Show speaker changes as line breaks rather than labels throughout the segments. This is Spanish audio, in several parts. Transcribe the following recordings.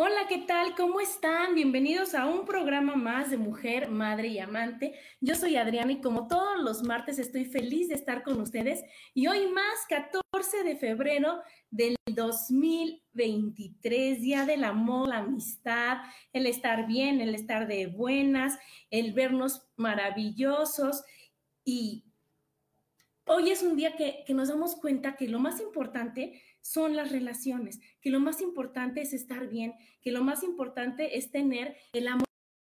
Hola, ¿qué tal? ¿Cómo están? Bienvenidos a un programa más de Mujer, Madre y Amante. Yo soy Adriana y como todos los martes estoy feliz de estar con ustedes y hoy más 14 de febrero del 2023, Día del Amor, la Amistad, el estar bien, el estar de buenas, el vernos maravillosos y hoy es un día que, que nos damos cuenta que lo más importante son las relaciones, que lo más importante es estar bien, que lo más importante es tener el amor,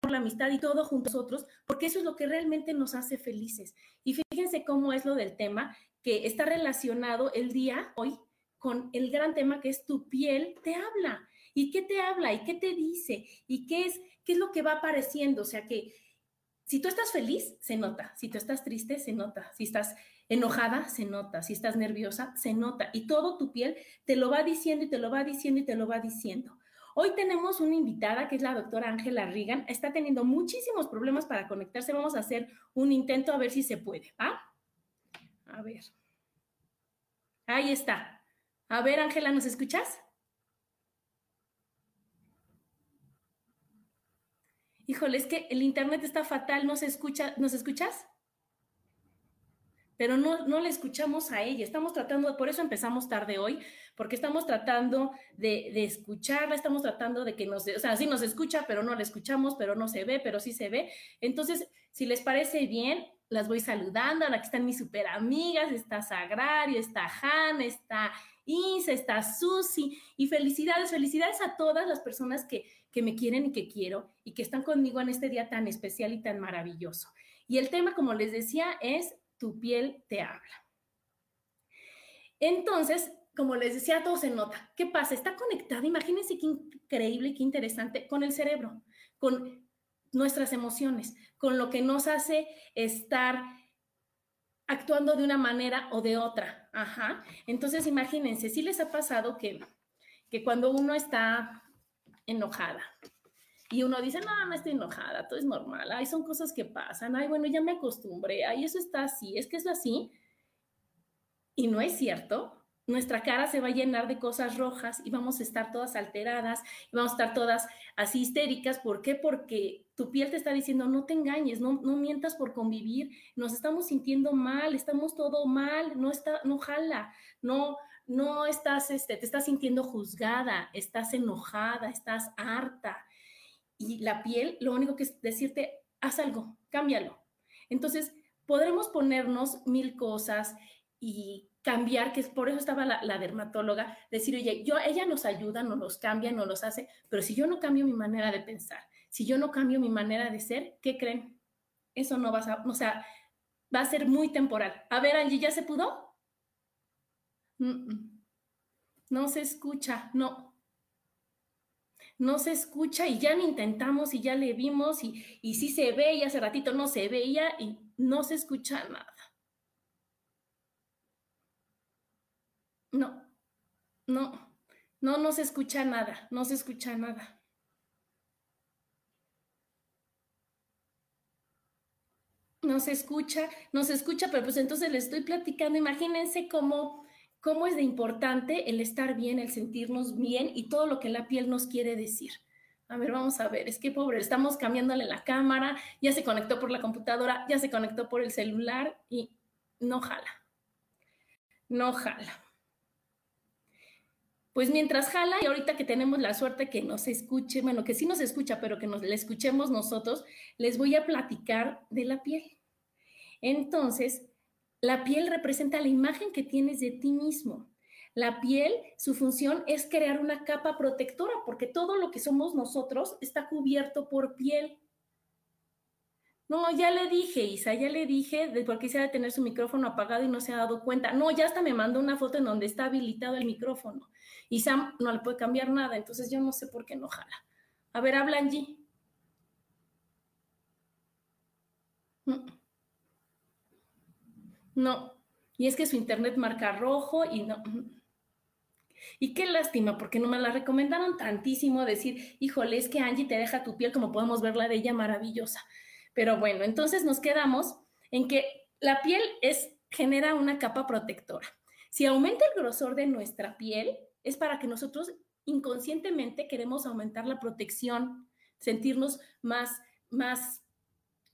la amistad y todo juntos nosotros, porque eso es lo que realmente nos hace felices. Y fíjense cómo es lo del tema, que está relacionado el día hoy con el gran tema que es tu piel te habla. ¿Y qué te habla? ¿Y qué te dice? ¿Y qué es, qué es lo que va apareciendo? O sea que si tú estás feliz, se nota. Si tú estás triste, se nota. Si estás enojada, se nota. Si estás nerviosa, se nota. Y todo tu piel te lo va diciendo y te lo va diciendo y te lo va diciendo. Hoy tenemos una invitada que es la doctora Ángela Rigan. Está teniendo muchísimos problemas para conectarse. Vamos a hacer un intento a ver si se puede. ¿Ah? A ver. Ahí está. A ver, Ángela, ¿nos escuchas? Híjole, es que el internet está fatal, no se escucha, ¿nos escuchas? Pero no, no le escuchamos a ella. Estamos tratando, por eso empezamos tarde hoy, porque estamos tratando de, de, escucharla, estamos tratando de que nos, o sea, sí nos escucha, pero no la escuchamos, pero no se ve, pero sí se ve. Entonces, si les parece bien, las voy saludando. Que están mis super amigas, está Sagrario, está Han, está Isa, está Susi. Y felicidades, felicidades a todas las personas que, que me quieren y que quiero y que están conmigo en este día tan especial y tan maravilloso. Y el tema, como les decía, es tu piel te habla. Entonces, como les decía, todo se nota. ¿Qué pasa? Está conectada, imagínense qué increíble, qué interesante, con el cerebro, con nuestras emociones, con lo que nos hace estar actuando de una manera o de otra. Ajá. Entonces, imagínense, si les ha pasado que, que cuando uno está enojada, y uno dice, no, no estoy enojada, todo es normal, ay, son cosas que pasan, ay, bueno, ya me acostumbré, ay, eso está así, es que es así. Y no es cierto. Nuestra cara se va a llenar de cosas rojas y vamos a estar todas alteradas y vamos a estar todas así histéricas. ¿Por qué? Porque tu piel te está diciendo, no te engañes, no, no mientas por convivir, nos estamos sintiendo mal, estamos todo mal, no, está, no jala, no, no estás, este, te estás sintiendo juzgada, estás enojada, estás harta, y la piel, lo único que es decirte, haz algo, cámbialo. Entonces, podremos ponernos mil cosas y cambiar, que por eso estaba la, dermatóloga, decir, oye, yo, ella nos ayuda, nos los cambia, nos los hace, pero si yo no cambio mi manera de pensar, si yo no cambio mi manera de ser, ¿qué creen? Eso no va a, o sea, va a ser muy temporal. A ver, Angie, ¿ya se pudo? No se escucha, no no se escucha y ya lo intentamos y ya le vimos y, y sí se ve y hace ratito no se veía y no se escucha nada. No, no, no, no se escucha nada, no se escucha nada. No se escucha, no se escucha, pero pues entonces le estoy platicando, imagínense cómo cómo es de importante el estar bien, el sentirnos bien y todo lo que la piel nos quiere decir. A ver, vamos a ver, es que pobre, estamos cambiándole la cámara, ya se conectó por la computadora, ya se conectó por el celular y no jala. No jala. Pues mientras jala, y ahorita que tenemos la suerte que nos escuche, bueno, que sí nos escucha, pero que nos le escuchemos nosotros, les voy a platicar de la piel. Entonces, la piel representa la imagen que tienes de ti mismo. La piel, su función es crear una capa protectora, porque todo lo que somos nosotros está cubierto por piel. No, ya le dije, Isa, ya le dije de por qué se ha de tener su micrófono apagado y no se ha dado cuenta. No, ya hasta me mandó una foto en donde está habilitado el micrófono. Y Sam no le puede cambiar nada, entonces yo no sé por qué no jala. A ver, habla. Mm. No, y es que su internet marca rojo y no. Y qué lástima, porque no me la recomendaron tantísimo decir, híjole, es que Angie te deja tu piel como podemos ver la de ella maravillosa. Pero bueno, entonces nos quedamos en que la piel es, genera una capa protectora. Si aumenta el grosor de nuestra piel, es para que nosotros inconscientemente queremos aumentar la protección, sentirnos más, más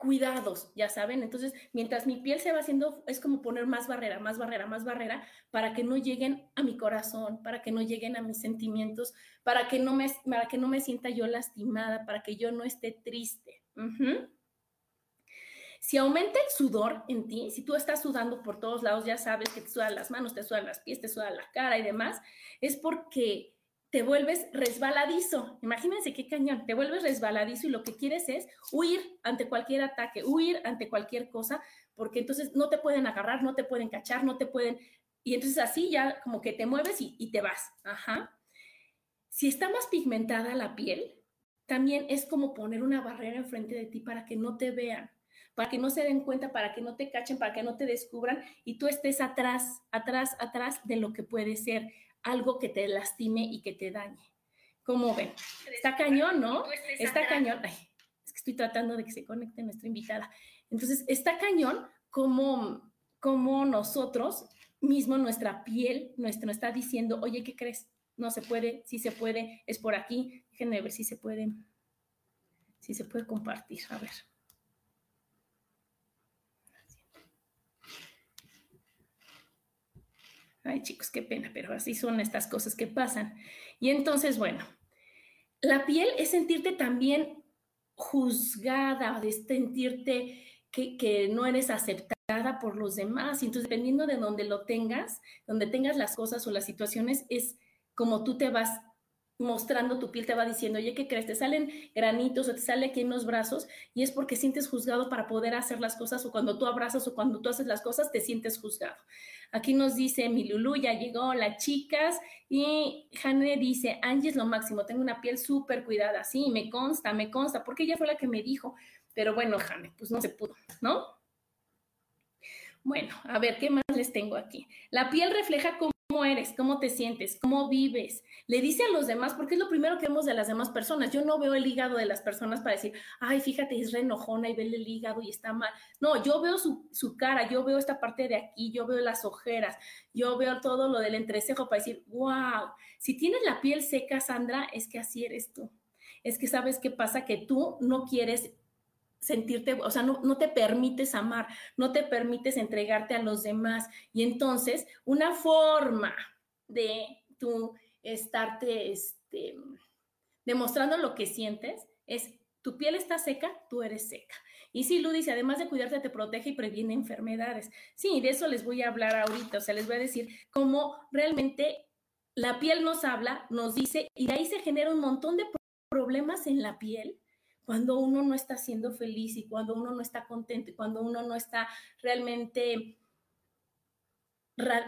cuidados, ya saben. Entonces, mientras mi piel se va haciendo, es como poner más barrera, más barrera, más barrera, para que no lleguen a mi corazón, para que no lleguen a mis sentimientos, para que no me, para que no me sienta yo lastimada, para que yo no esté triste. Si aumenta el sudor en ti, si tú estás sudando por todos lados, ya sabes que te sudan las manos, te sudan las pies, te sudan la cara y demás, es porque te vuelves resbaladizo. Imagínense qué cañón, te vuelves resbaladizo y lo que quieres es huir ante cualquier ataque, huir ante cualquier cosa, porque entonces no te pueden agarrar, no te pueden cachar, no te pueden... Y entonces así ya como que te mueves y, te vas. Ajá. Si está más pigmentada la piel, también es como poner una barrera enfrente de ti para que no te vean para que no se den cuenta, para que no te cachen, para que no te descubran y tú estés atrás, atrás, atrás de lo que puede ser algo que te lastime y que te dañe. ¿Cómo ven? Está cañón, ¿no? Está cañón. Ay, es que estoy tratando de que se conecte nuestra invitada. Entonces, está cañón como, como nosotros mismo, nuestra piel, nuestro está diciendo, oye, ¿qué crees? No se puede, sí se puede, es por aquí. Déjenme ver si se puede, si se puede compartir. A ver. Ay, chicos, qué pena, pero así son estas cosas que pasan. Y entonces, bueno, la piel es sentirte también juzgada, de sentirte que, que, no eres aceptada por los demás. Y entonces, dependiendo de donde lo tengas, donde tengas las cosas o las situaciones, es como tú te vas mostrando tu piel, te va diciendo, oye, ¿qué crees? Te salen granitos o te sale aquí en los brazos y es porque sientes juzgado para poder hacer las cosas o cuando tú abrazas o cuando tú haces las cosas te sientes juzgado. Aquí nos dice mi Lulu, ya llegó, las chicas y Jane dice, Angie es lo máximo, tengo una piel súper cuidada, sí, me consta, me consta, porque ella fue la que me dijo, pero bueno, Jane, pues no se pudo, ¿no? Bueno, a ver, ¿qué más les tengo aquí? La piel refleja cómo cómo eres, cómo te sientes, cómo vives. Le dice a los demás, porque es lo primero que vemos de las demás personas. Yo no veo el hígado de las personas para decir, ay, fíjate, es re enojona y ve el hígado y está mal. No, yo veo su, su, cara, yo veo esta parte de aquí, yo veo las ojeras, yo veo todo lo del entrecejo para decir, wow, si tienes la piel seca, Sandra, es que así eres tú. Es que sabes qué pasa, que tú no quieres sentirte, o sea, no, no, te permites amar, no te permites entregarte a los demás. Y entonces, una forma de tú estarte este, demostrando lo que sientes es, tu piel está seca, tú eres seca. Y sí, Lu dice, además de cuidarte, te protege y previene enfermedades. Sí, de eso les voy a hablar ahorita, o sea, les voy a decir cómo realmente la piel nos habla, nos dice, y de ahí se genera un montón de problemas en la piel cuando uno no está siendo feliz y cuando uno no está contento y cuando uno no está realmente,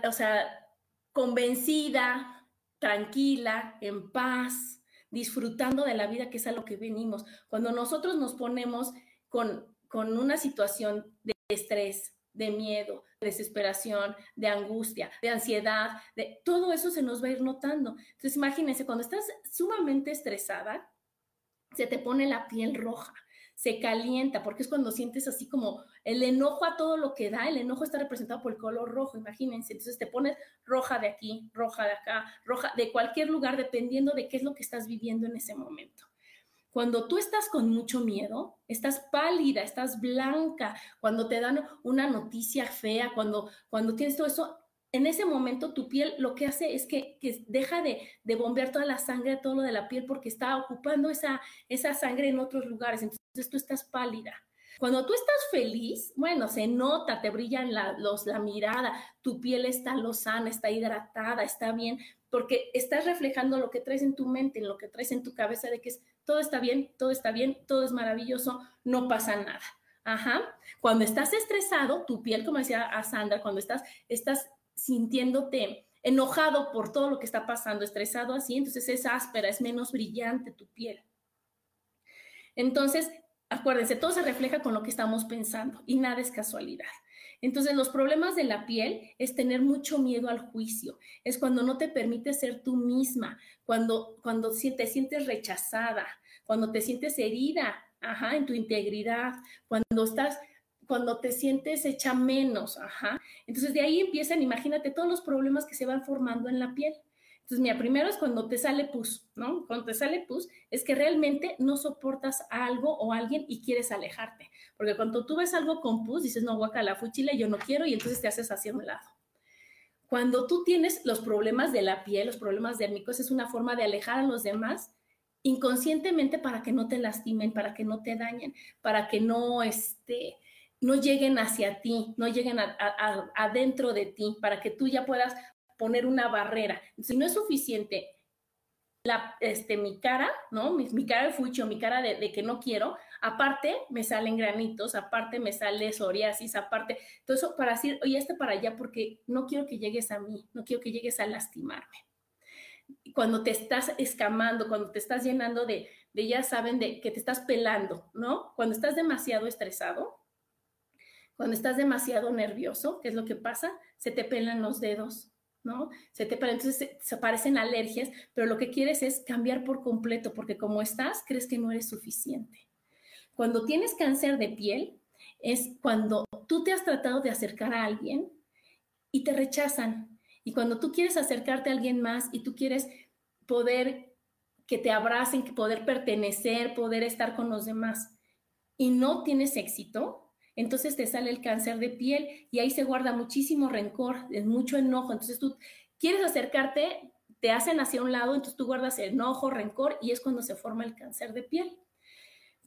o sea, convencida, tranquila, en paz, disfrutando de la vida que es a lo que venimos. Cuando nosotros nos ponemos con, con una situación de estrés, de miedo, de desesperación, de angustia, de ansiedad, de todo eso se nos va a ir notando. Entonces, imagínense, cuando estás sumamente estresada, se te pone la piel roja, se calienta, porque es cuando sientes así como el enojo a todo lo que da, el enojo está representado por el color rojo, imagínense, entonces te pones roja de aquí, roja de acá, roja de cualquier lugar, dependiendo de qué es lo que estás viviendo en ese momento. Cuando tú estás con mucho miedo, estás pálida, estás blanca, cuando te dan una noticia fea, cuando, cuando tienes todo eso, en ese momento tu piel lo que hace es que, deja de, bombear toda la sangre, todo lo de la piel, porque está ocupando esa, esa sangre en otros lugares. Entonces tú estás pálida. Cuando tú estás feliz, bueno, se nota, te brillan la, los, la mirada, tu piel está lozana, está hidratada, está bien, porque estás reflejando lo que traes en tu mente, lo que traes en tu cabeza de que es, todo está bien, todo está bien, todo es maravilloso, no pasa nada. Ajá. Cuando estás estresado, tu piel, como decía a Sandra, cuando estás, estás sintiéndote enojado por todo lo que está pasando, estresado así, entonces es áspera, es menos brillante tu piel. Entonces, acuérdense, todo se refleja con lo que estamos pensando y nada es casualidad. Entonces, los problemas de la piel es tener mucho miedo al juicio, es cuando no te permite ser tú misma, cuando, cuando te sientes rechazada, cuando te sientes herida, ajá, en tu integridad, cuando estás cuando te sientes hecha menos, ajá. Entonces de ahí empiezan, imagínate todos los problemas que se van formando en la piel. Entonces, mira, primero es cuando te sale pus, ¿no? Cuando te sale pus es que realmente no soportas a algo o a alguien y quieres alejarte. Porque cuando tú ves algo con pus, dices, no, la fuchila, yo no quiero, y entonces te haces hacia un lado. Cuando tú tienes los problemas de la piel, los problemas dérmicos, es una forma de alejar a los demás inconscientemente para que no te lastimen, para que no te dañen, para que no, este, no lleguen hacia ti, no lleguen adentro de ti, para que tú ya puedas poner una barrera. Si no es suficiente la, este, mi cara, ¿no? Mi, cara de fucho, mi cara de, que no quiero, aparte me salen granitos, aparte me sale psoriasis, aparte, todo eso para decir, oye, este para allá porque no quiero que llegues a mí, no quiero que llegues a lastimarme. Cuando te estás escamando, cuando te estás llenando de, de ya saben, de que te estás pelando, ¿no? Cuando estás demasiado estresado, cuando estás demasiado nervioso, ¿qué es lo que pasa? Se te pelan los dedos, ¿no? Se te pelan, entonces se, aparecen alergias, pero lo que quieres es cambiar por completo, porque como estás, crees que no eres suficiente. Cuando tienes cáncer de piel, es cuando tú te has tratado de acercar a alguien y te rechazan. Y cuando tú quieres acercarte a alguien más y tú quieres poder que te abracen, poder pertenecer, poder estar con los demás y no tienes éxito, entonces te sale el cáncer de piel y ahí se guarda muchísimo rencor, mucho enojo. Entonces tú quieres acercarte, te hacen hacia un lado, entonces tú guardas enojo, rencor y es cuando se forma el cáncer de piel.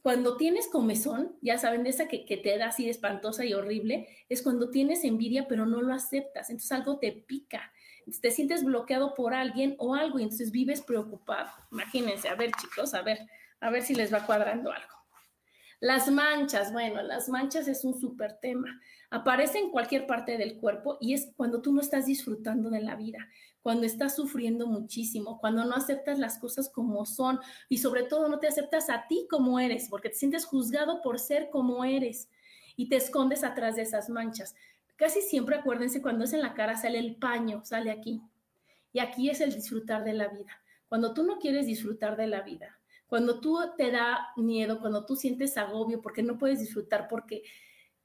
Cuando tienes comezón, ya saben de esa que, te da así espantosa y horrible, es cuando tienes envidia pero no lo aceptas, entonces algo te pica, te sientes bloqueado por alguien o algo y entonces vives preocupado. Imagínense, a ver chicos, a ver, a ver si les va cuadrando algo. Las manchas, bueno, las manchas es un súper tema. Aparece en cualquier parte del cuerpo y es cuando tú no estás disfrutando de la vida, cuando estás sufriendo muchísimo, cuando no aceptas las cosas como son y sobre todo no te aceptas a ti como eres, porque te sientes juzgado por ser como eres y te escondes atrás de esas manchas. Casi siempre acuérdense cuando es en la cara sale el paño, sale aquí. Y aquí es el disfrutar de la vida. Cuando tú no quieres disfrutar de la vida, cuando tú te da miedo, cuando tú sientes agobio porque no puedes disfrutar, porque,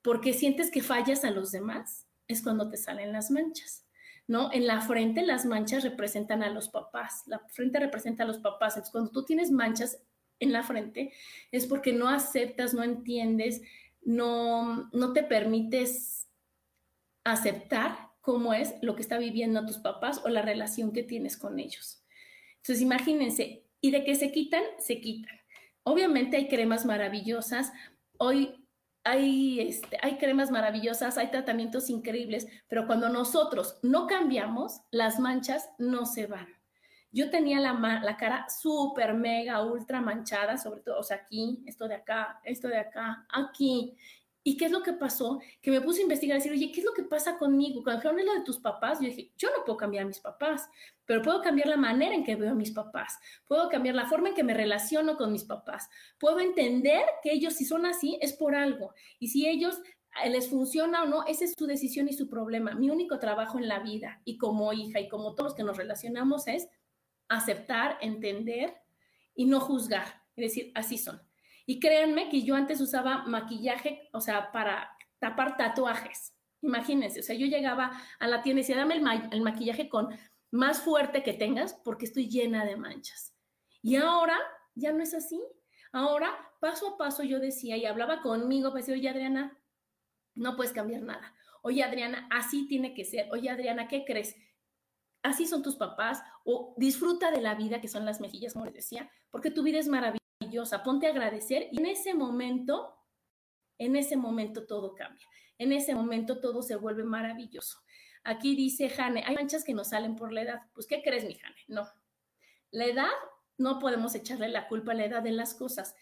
porque sientes que fallas a los demás, es cuando te salen las manchas. ¿No? En la frente las manchas representan a los papás, la frente representa a los papás. Entonces, cuando tú tienes manchas en la frente es porque no aceptas, no entiendes, no, no te permites aceptar cómo es lo que está viviendo tus papás o la relación que tienes con ellos. Entonces, imagínense, y de que se quitan, se quitan. Obviamente hay cremas maravillosas. Hoy hay, este, hay cremas maravillosas, hay tratamientos increíbles, pero cuando nosotros no cambiamos, las manchas no se van. Yo tenía la, cara súper, mega, ultra manchada, sobre todo, o sea, aquí, esto de acá, esto de acá, aquí. ¿Y qué es lo que pasó? Que me puse a investigar, a decir, oye, ¿qué es lo que pasa conmigo? Cuando dijeron lo de tus papás, yo dije, yo no puedo cambiar a mis papás, pero puedo cambiar la manera en que veo a mis papás, puedo cambiar la forma en que me relaciono con mis papás, puedo entender que ellos si son así es por algo, y si ellos eh, les funciona o no, esa es su decisión y su problema. Mi único trabajo en la vida y como hija y como todos que nos relacionamos es aceptar, entender y no juzgar, y decir, así son. Y créanme que yo antes usaba maquillaje, o sea, para tapar tatuajes. Imagínense, o sea, yo llegaba a la tienda y decía, dame el, maquillaje con más fuerte que tengas porque estoy llena de manchas. Y ahora ya no es así. Ahora, paso a paso, yo decía y hablaba conmigo, pues, oye, Adriana, no puedes cambiar nada. Oye, Adriana, así tiene que ser. Oye, Adriana, ¿qué crees? Así son tus papás. O disfruta de la vida, que son las mejillas, como les decía, porque tu vida es maravillosa. Ponte a agradecer y en ese momento, en ese momento todo cambia. En ese momento todo se vuelve maravilloso. Aquí dice Jane, hay manchas que nos salen por la edad. Pues, ¿qué crees, mi Jane? No. La edad, no podemos echarle la culpa a la edad de las cosas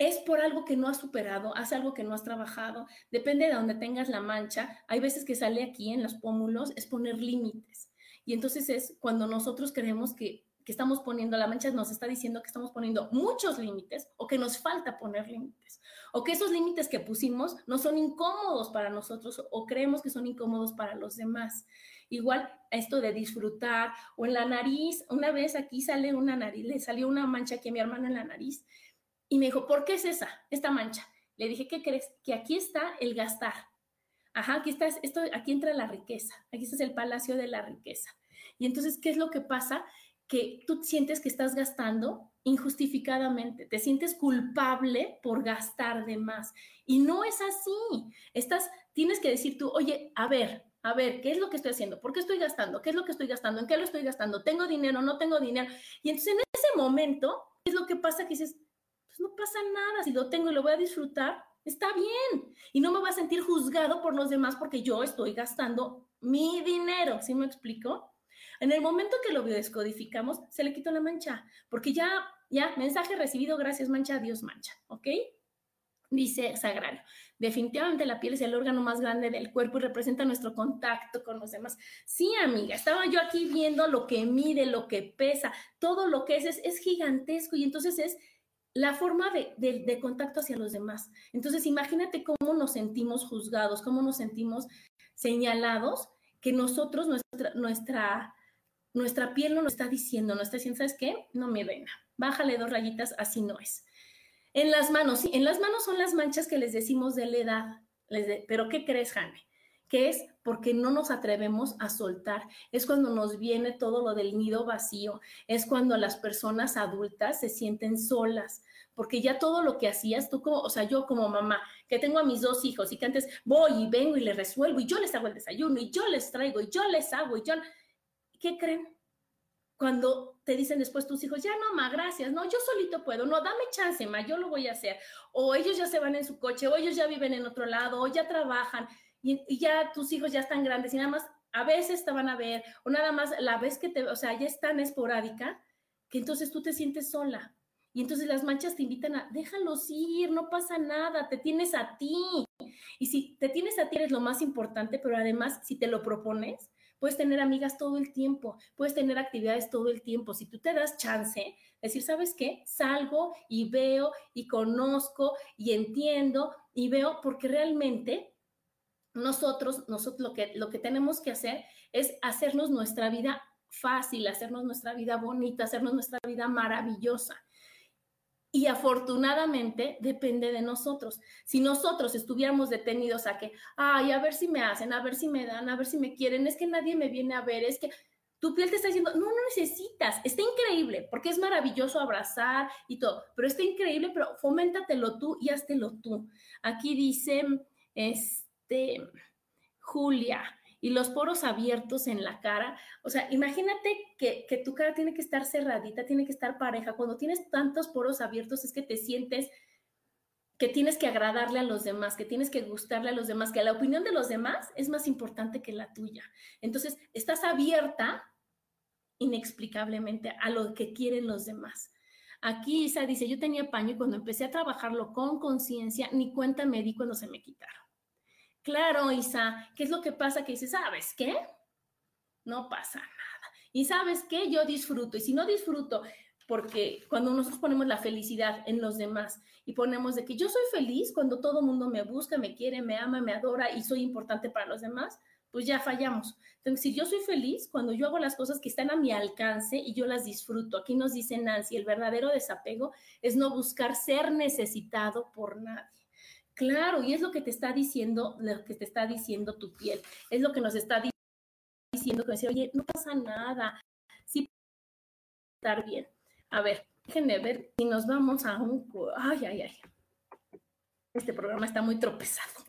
es por algo que no has superado, hace algo que no has trabajado, depende de donde tengas la mancha. Hay veces que sale aquí en los pómulos, es poner límites. Y entonces es cuando nosotros creemos que, que estamos poniendo, la mancha nos está diciendo que estamos poniendo muchos límites o que nos falta poner límites. O que esos límites que pusimos no son incómodos para nosotros o creemos que son incómodos para los demás. Igual esto de disfrutar o en la nariz, una vez aquí sale una nariz, le salió una mancha aquí a mi hermana en la nariz y me dijo, ¿por qué es esa, esta mancha? Le dije, ¿qué crees? Que aquí está el gastar. Ajá, aquí está, esto, aquí entra la riqueza. Aquí está el palacio de la riqueza. Y entonces, ¿qué es lo que pasa? Que tú sientes que estás gastando injustificadamente, te sientes culpable por gastar de más. Y no es así. Estás, tienes que decir tú, oye, a ver, a ver, ¿qué es lo que estoy haciendo? ¿Por qué estoy gastando? ¿Qué es lo que estoy gastando? ¿En qué lo estoy gastando? ¿Tengo dinero? ¿No tengo dinero? Y entonces en ese momento, ¿qué es lo que pasa? Que dices, no pasa nada, si lo tengo y lo voy a disfrutar, está bien. Y no me voy a sentir juzgado por los demás porque yo estoy gastando mi dinero, ¿sí me explico? En el momento que lo descodificamos, se le quitó la mancha, porque ya, ya, mensaje recibido, gracias mancha, Dios mancha, ¿ok? Dice Sagrario, definitivamente la piel es el órgano más grande del cuerpo y representa nuestro contacto con los demás. Sí, amiga, estaba yo aquí viendo lo que mide, lo que pesa, todo lo que es, es, es gigantesco y entonces es la forma de, contacto hacia los demás. Entonces, imagínate cómo nos sentimos juzgados, cómo nos sentimos señalados, que nosotros, nuestra, nuestra, nuestra piel no nos está diciendo, no está diciendo, ¿sabes qué? No, mi reina, bájale dos rayitas, así no es. En las manos, sí, en las manos son las manchas que les decimos de la edad. Les pero ¿qué crees, Jane? que es porque no nos atrevemos a soltar. Es cuando nos viene todo lo del nido vacío, es cuando las personas adultas se sienten solas, porque ya todo lo que hacías tú como, o sea, yo como mamá, que tengo a mis dos hijos y que antes voy y vengo y les resuelvo y yo les hago el desayuno y yo les traigo y yo les hago y yo, ¿qué creen? Cuando te dicen después tus hijos, ya no, ma, gracias, no, yo solito puedo, no, dame chance, ma, yo lo voy a hacer. O ellos ya se van en su coche, o ellos ya viven en otro lado, o ya trabajan y, ya tus hijos ya están grandes y nada más a veces te van a ver o nada más la vez que te, o sea, ya es tan esporádica que entonces tú te sientes sola. Y entonces las manchas te invitan a, déjalos ir, no pasa nada, te tienes a ti. Y si te tienes a ti eres lo más importante, pero además si te lo propones, puedes tener amigas todo el tiempo, puedes tener actividades todo el tiempo. Si tú te das chance, decir, ¿sabes qué? Salgo y veo y conozco y entiendo y veo porque realmente nosotros, nosotros lo que, lo que tenemos que hacer es hacernos nuestra vida fácil, hacernos nuestra vida bonita, hacernos nuestra vida maravillosa. Y afortunadamente depende de nosotros. Si nosotros estuviéramos detenidos a que, ay, a ver si me hacen, a ver si me dan, a ver si me quieren, es que nadie me viene a ver, es que tu piel te está diciendo, no, no necesitas, está increíble, porque es maravilloso abrazar y todo, pero está increíble, pero foméntatelo tú y háztelo tú. Aquí dice, es, este, Julia, y los poros abiertos en la cara. O sea, imagínate que, que, tu cara tiene que estar cerradita, tiene que estar pareja. Cuando tienes tantos poros abiertos es que te sientes que tienes que agradarle a los demás, que tienes que gustarle a los demás, que la opinión de los demás es más importante que la tuya. Entonces, estás abierta inexplicablemente a lo que quieren los demás. Aquí Isa dice, yo tenía paño y cuando empecé a trabajarlo con conciencia, ni cuenta me di cuando se me quitaron. Claro, Isa, ¿qué es lo que pasa? Que dices, ¿sabes qué? No pasa nada. Y sabes qué? Yo disfruto. Y si no disfruto, porque cuando nosotros ponemos la felicidad en los demás y ponemos de que yo soy feliz cuando todo el mundo me busca, me quiere, me ama, me adora y soy importante para los demás, pues ya fallamos. Entonces, si yo soy feliz cuando yo hago las cosas que están a mi alcance y yo las disfruto, aquí nos dice Nancy, el verdadero desapego es no buscar ser necesitado por nadie. Claro, y es lo que te está diciendo, lo que te está diciendo tu piel, es lo que nos está diciendo que dice, oye, no pasa nada, sí estar bien. A ver, Déjenme ver si nos vamos a un... Ay, ay, ay. Este programa está muy tropezado.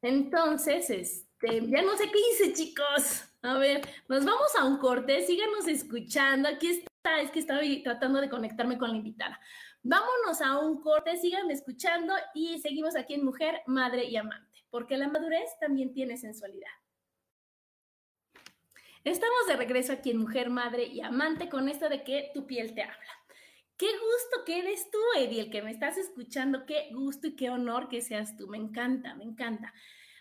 Entonces, este, ya no sé qué hice, chicos. A ver, nos vamos a un corte, síganos escuchando. Aquí está, es que estaba tratando de conectarme con la invitada. Vámonos a un corte, síganme escuchando y seguimos aquí en Mujer, Madre y Amante, porque la madurez también tiene sensualidad. Estamos de regreso aquí en Mujer, Madre y Amante con esto de que tu piel te habla. Qué gusto que eres tú, Eddie, el que me estás escuchando. Qué gusto y qué honor que seas tú. Me encanta, me encanta.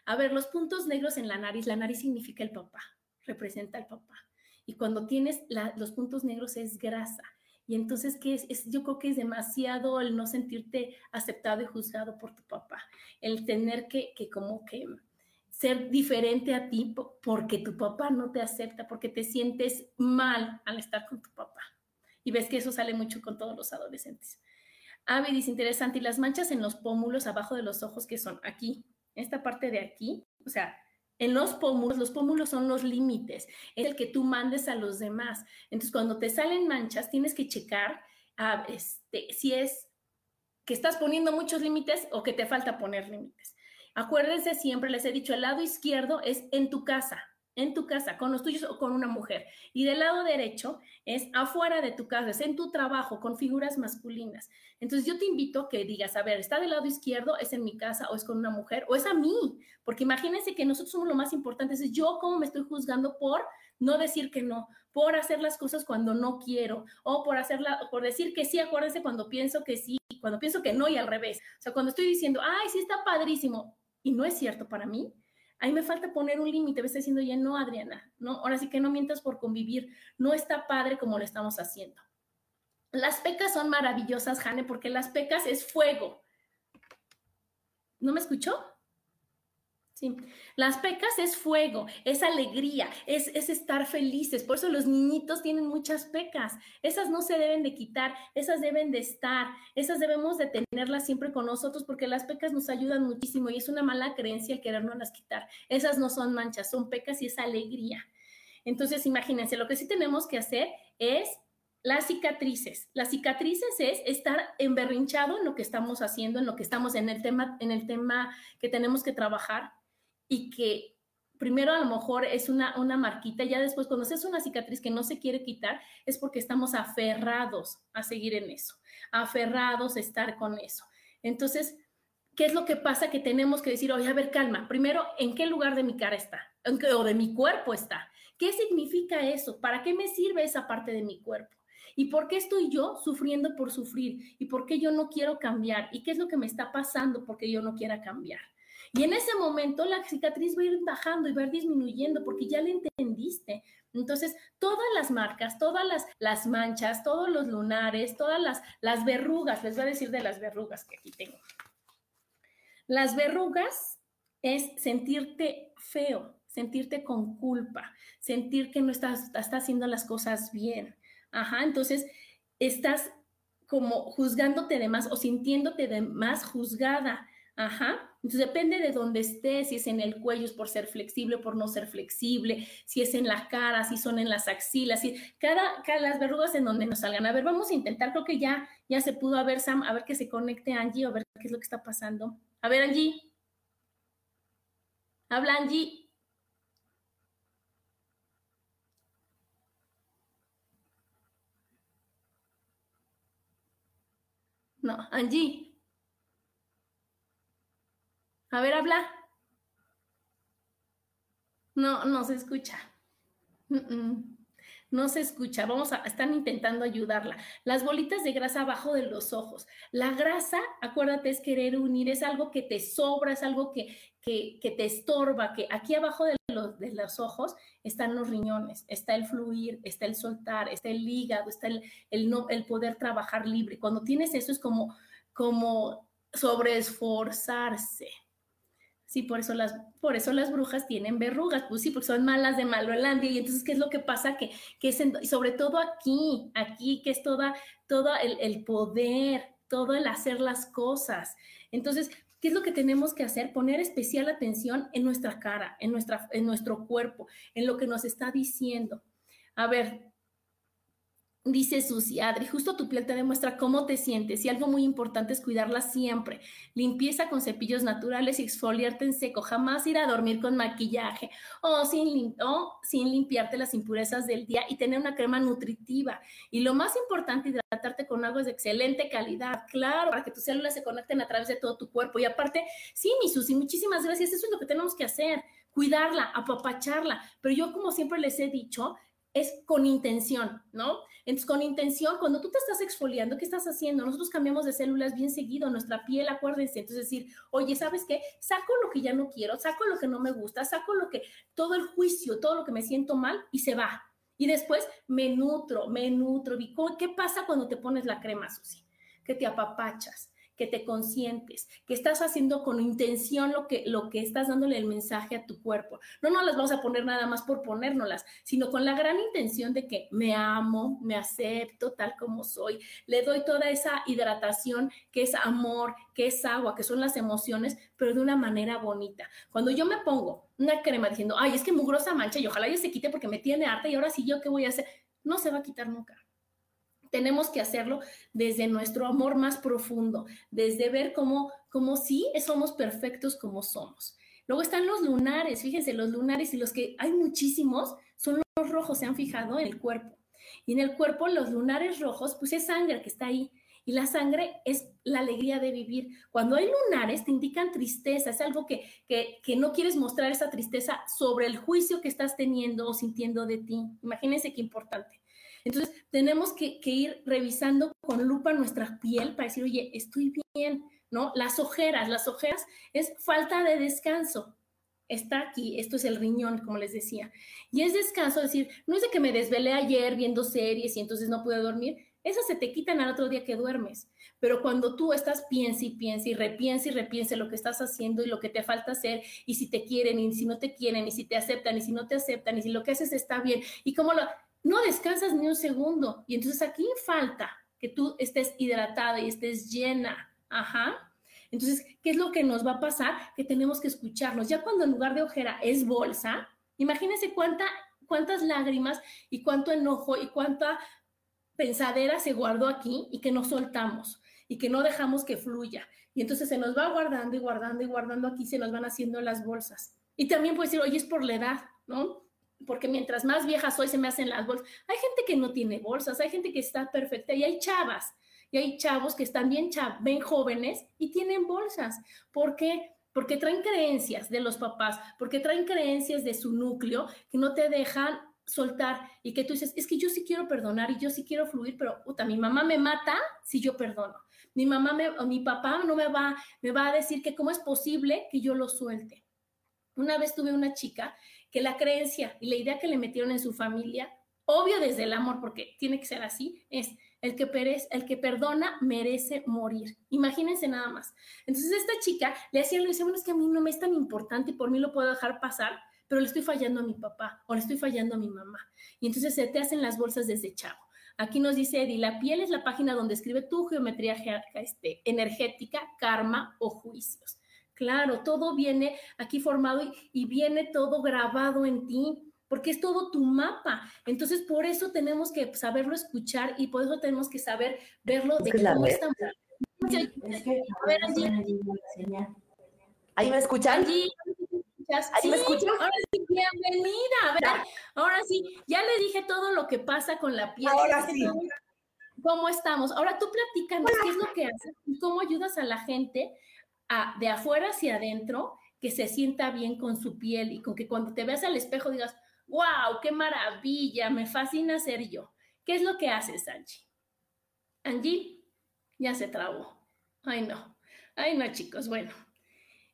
A ver, los puntos negros en la nariz. La nariz significa el papá, representa al papá. Y cuando tienes los puntos negros es grasa. Y entonces, ¿qué es? Yo creo que es demasiado el no sentirte aceptado y juzgado por tu papá. El tener que, que como que ser diferente a ti porque tu papá no te acepta, porque te sientes mal al estar con tu papá. Y ves que eso sale mucho con todos los adolescentes. Avi dice, interesante, y las manchas en los pómulos abajo de los ojos que son aquí, esta parte de aquí, o sea, en los pómulos, los pómulos son los límites, es el que tú mandes a los demás. Entonces, cuando te salen manchas, tienes que checar este, si es que estás poniendo muchos límites o que te falta poner límites. Acuérdense siempre, les he dicho, el lado izquierdo es en tu casa, en tu casa, con los tuyos o con una mujer. Y del lado derecho es afuera de tu casa, es en tu trabajo, con figuras masculinas. Entonces yo te invito a que digas, a ver, ¿está del lado izquierdo? ¿Es en mi casa o es con una mujer? ¿O es a mí? Porque imagínense que nosotros somos lo más importante. Es yo cómo me estoy juzgando por no decir que no, por hacer las cosas cuando no quiero, o por hacerla, por decir que sí, acuérdense cuando pienso que sí, cuando pienso que no y al revés. O sea, cuando estoy diciendo, ay, sí está padrísimo, y no es cierto para mí, Ahí me falta poner un límite, me está diciendo ya no, Adriana, no, ahora sí que no mientas por convivir, no está padre como lo estamos haciendo. Las pecas son maravillosas, Jane, porque las pecas es fuego. ¿No me escuchó? Sí. Las pecas es fuego, es alegría, es, es, estar felices. Por eso los niñitos tienen muchas pecas. Esas no se deben de quitar, esas deben de estar, esas debemos de tenerlas siempre con nosotros porque las pecas nos ayudan muchísimo y es una mala creencia el querernos las quitar. Esas no son manchas, son pecas y es alegría. Entonces, imagínense, lo que sí tenemos que hacer es las cicatrices. Las cicatrices es estar emberrinchado en lo que estamos haciendo, en lo que estamos en el tema, en el tema que tenemos que trabajar y que primero a lo mejor es una, una marquita, ya después cuando hace una cicatriz que no se quiere quitar, es porque estamos aferrados a seguir en eso, aferrados a estar con eso. Entonces, ¿qué es lo que pasa? Que tenemos que decir, oye, a ver, calma, primero, ¿en qué lugar de mi cara está? ¿O de mi cuerpo está? ¿Qué significa eso? ¿Para qué me sirve esa parte de mi cuerpo? ¿Y por qué estoy yo sufriendo por sufrir? ¿Y por qué yo no quiero cambiar? ¿Y qué es lo que me está pasando porque yo no quiera cambiar? Y en ese momento la cicatriz va a ir bajando y va a ir disminuyendo porque ya le entendiste. Entonces, todas las marcas, todas las, las manchas, todos los lunares, todas las, las verrugas, les voy a decir de las verrugas que aquí tengo. Las verrugas es sentirte feo, sentirte con culpa, sentir que no estás, estás haciendo las cosas bien. Ajá, entonces estás como juzgándote de más o sintiéndote de más juzgada. Ajá. Entonces depende de dónde estés, si es en el cuello es por ser flexible, por no ser flexible, si es en la cara, si son en las axilas, si cada, cada las verrugas en donde nos salgan. A ver, vamos a intentar, creo que ya, ya se pudo, a ver Sam, a ver que se conecte Angie, a ver qué es lo que está pasando. A ver Angie. Habla Angie. No, Angie. A ver, habla. No, no se escucha. No se escucha. Vamos a, están intentando ayudarla. Las bolitas de grasa abajo de los ojos. La grasa, acuérdate, es querer unir, es algo que te sobra, es algo que, que, te estorba, que aquí abajo de los, de los, ojos están los riñones, está el fluir, está el soltar, está el hígado, está el, el, no, el poder trabajar libre. Cuando tienes eso es como, como sobreesforzarse. Sí, por eso las, por eso las brujas tienen verrugas, pues sí, porque son malas de Malolandia. Y entonces, ¿qué es lo que pasa? Que, que sobre todo aquí, aquí, que es toda, todo el, el poder, todo el hacer las cosas. Entonces, ¿qué es lo que tenemos que hacer? Poner especial atención en nuestra cara, en, nuestra, en nuestro cuerpo, en lo que nos está diciendo. A ver, Dice Susi, Adri, justo tu piel te demuestra cómo te sientes y algo muy importante es cuidarla siempre. Limpieza con cepillos naturales y exfoliarte en seco. Jamás ir a dormir con maquillaje o sin, o sin limpiarte las impurezas del día y tener una crema nutritiva. Y lo más importante, hidratarte con agua de excelente calidad, claro, para que tus células se conecten a través de todo tu cuerpo. Y aparte, sí, mi Susi, muchísimas gracias. Eso es lo que tenemos que hacer, cuidarla, apapacharla. Pero yo, como siempre les he dicho, es con intención, ¿no? Entonces, con intención, cuando tú te estás exfoliando, ¿qué estás haciendo? Nosotros cambiamos de células bien seguido, nuestra piel, acuérdense. Entonces, decir, oye, ¿sabes qué? Saco lo que ya no quiero, saco lo que no me gusta, saco lo que, todo el juicio, todo lo que me siento mal y se va. Y después me nutro, me nutro. ¿Qué pasa cuando te pones la crema, Susi? Que te apapachas, que te consientes, que estás haciendo con intención lo que, lo que estás dándole el mensaje a tu cuerpo. No nos las vamos a poner nada más por ponérnoslas, sino con la gran intención de que me amo, me acepto tal como soy, le doy toda esa hidratación que es amor, que es agua, que son las emociones, pero de una manera bonita. Cuando yo me pongo una crema diciendo, ay, es que mugrosa mancha y ojalá ya se quite porque me tiene harta y ahora sí yo qué voy a hacer, no se va a quitar nunca tenemos que hacerlo desde nuestro amor más profundo, desde ver cómo, cómo sí somos perfectos como somos. Luego están los lunares, fíjense, los lunares y los que hay muchísimos son los rojos, se han fijado en el cuerpo. Y en el cuerpo los lunares rojos, pues es sangre que está ahí. Y la sangre es la alegría de vivir. Cuando hay lunares te indican tristeza, es algo que, que, que no quieres mostrar esa tristeza sobre el juicio que estás teniendo o sintiendo de ti. Imagínense qué importante. Entonces, tenemos que, ir revisando con lupa nuestra piel para decir, oye, estoy bien, ¿no? Las ojeras, las ojeras es falta de descanso. Está aquí, esto es el riñón, como les decía. Y es descanso, es decir, no es de que me desvelé ayer viendo series y entonces no pude dormir, esas se te quitan al otro día que duermes. Pero cuando tú estás piensa y piensa y repiensa y repiensa lo que estás haciendo y lo que te falta hacer y si te quieren y si no te quieren y si te aceptan y si no te aceptan y si lo que haces está bien y cómo lo no descansas ni un segundo. Y entonces aquí falta que tú estés hidratada y estés llena. Ajá. Entonces, ¿qué es lo que nos va a pasar? Que tenemos que escucharnos. Ya cuando en lugar de ojera es bolsa, imagínense cuánta, cuántas lágrimas y cuánto enojo y cuánta pensadera se guardó aquí y que no soltamos y que no dejamos que fluya. Y entonces se nos va guardando y guardando y guardando aquí, se nos van haciendo las bolsas. Y también puede decir, oye, es por la edad, ¿no? Porque mientras más vieja soy se me hacen las bolsas. Hay gente que no tiene bolsas, hay gente que está perfecta y hay chavas y hay chavos que están bien, ven jóvenes y tienen bolsas. ¿Por qué? Porque traen creencias de los papás, porque traen creencias de su núcleo que no te dejan soltar y que tú dices, es que yo sí quiero perdonar y yo sí quiero fluir, pero puta, mi mamá me mata si yo perdono. Mi mamá me, o mi papá no me va, me va a decir que cómo es posible que yo lo suelte. Una vez tuve una chica la creencia y la idea que le metieron en su familia, obvio desde el amor, porque tiene que ser así, es el que, perece, el que perdona merece morir. Imagínense nada más. Entonces esta chica le hacía, le decía, bueno, es que a mí no me es tan importante y por mí lo puedo dejar pasar, pero le estoy fallando a mi papá o le estoy fallando a mi mamá. Y entonces se te hacen las bolsas desde chavo. Aquí nos dice Eddie, la piel es la página donde escribe tu geometría este, energética, karma o juicios. Claro, todo viene aquí formado y, viene todo grabado en ti, porque es todo tu mapa. Entonces, por eso tenemos que saberlo escuchar y por eso tenemos que saber verlo de cómo estamos.
¿Ahí me escuchan?
¿Ahí
me escuchan?
Ahora sí, bienvenida. A ver, ahora sí, ya le dije todo lo que pasa con la piel.
Ahora sí.
¿Cómo estamos? Ahora tú platícanos qué es lo que haces y cómo ayudas a la gente de afuera hacia adentro, que se sienta bien con su piel y con que cuando te veas al espejo digas, wow, qué maravilla, me fascina ser yo. ¿Qué es lo que haces, Angie? Angie, ya se trabó. Ay, no. Ay, no, chicos. Bueno,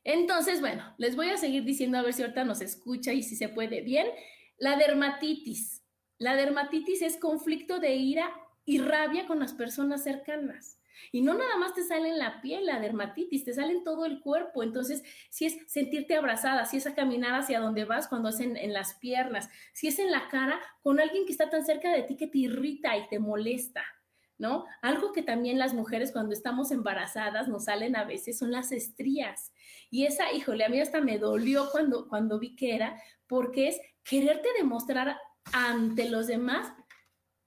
entonces, bueno, les voy a seguir diciendo a ver si ahorita nos escucha y si se puede bien. La dermatitis. La dermatitis es conflicto de ira y rabia con las personas cercanas. Y no nada más te sale en la piel la dermatitis, te sale en todo el cuerpo. Entonces, si es sentirte abrazada, si es a caminar hacia donde vas cuando es en, las piernas, si es en la cara con alguien que está tan cerca de ti que te irrita y te molesta. ¿No? Algo que también las mujeres cuando estamos embarazadas nos salen a veces son las estrías. Y esa, híjole, a mí hasta me dolió cuando, cuando vi que era, porque es quererte demostrar ante los demás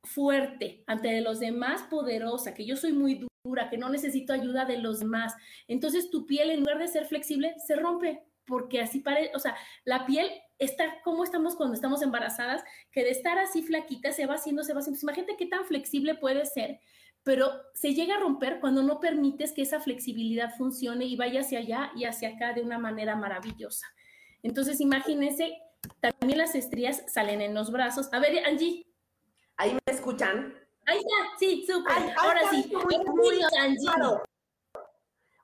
fuerte, ante los demás poderosa, que yo soy muy dura, que no necesito ayuda de los demás. Entonces tu piel en lugar de ser flexible se rompe porque así parece, o sea, la piel está como estamos cuando estamos embarazadas, que de estar así flaquita se va haciendo, se va haciendo. Imagínate qué tan flexible puede ser, pero se llega a romper cuando no permites que esa flexibilidad funcione y vaya hacia allá y hacia acá de una manera maravillosa. Entonces, imagínense, también las estrías salen en los brazos. A ver, Angie.
¿Ahí me escuchan?
Ahí está, sí, súper. Ahora sí.
Angie.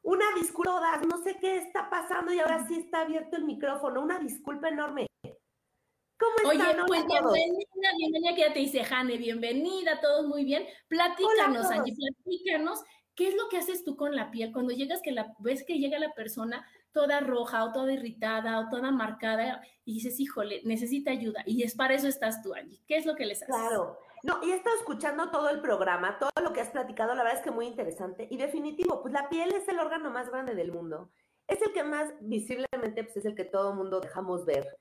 Una disculpa, no sé qué está pasando y ahora sí está abierto el micrófono. Una disculpa enorme.
¿Cómo están? Oye, pues bienvenida, bienvenida, que ya te dice Jane, bienvenida, todos muy bien. Platícanos, Angie, platícanos, ¿qué es lo que haces tú con la piel cuando llegas que la ves que llega la persona toda roja o toda irritada o toda marcada y dices, híjole, necesita ayuda? Y es para eso estás tú, Angie. ¿Qué es lo que les haces?
Claro. No, y he estado escuchando todo el programa, todo lo que has platicado, la verdad es que muy interesante. Y definitivo, pues la piel es el órgano más grande del mundo. Es el que más visiblemente, pues es el que todo mundo dejamos ver.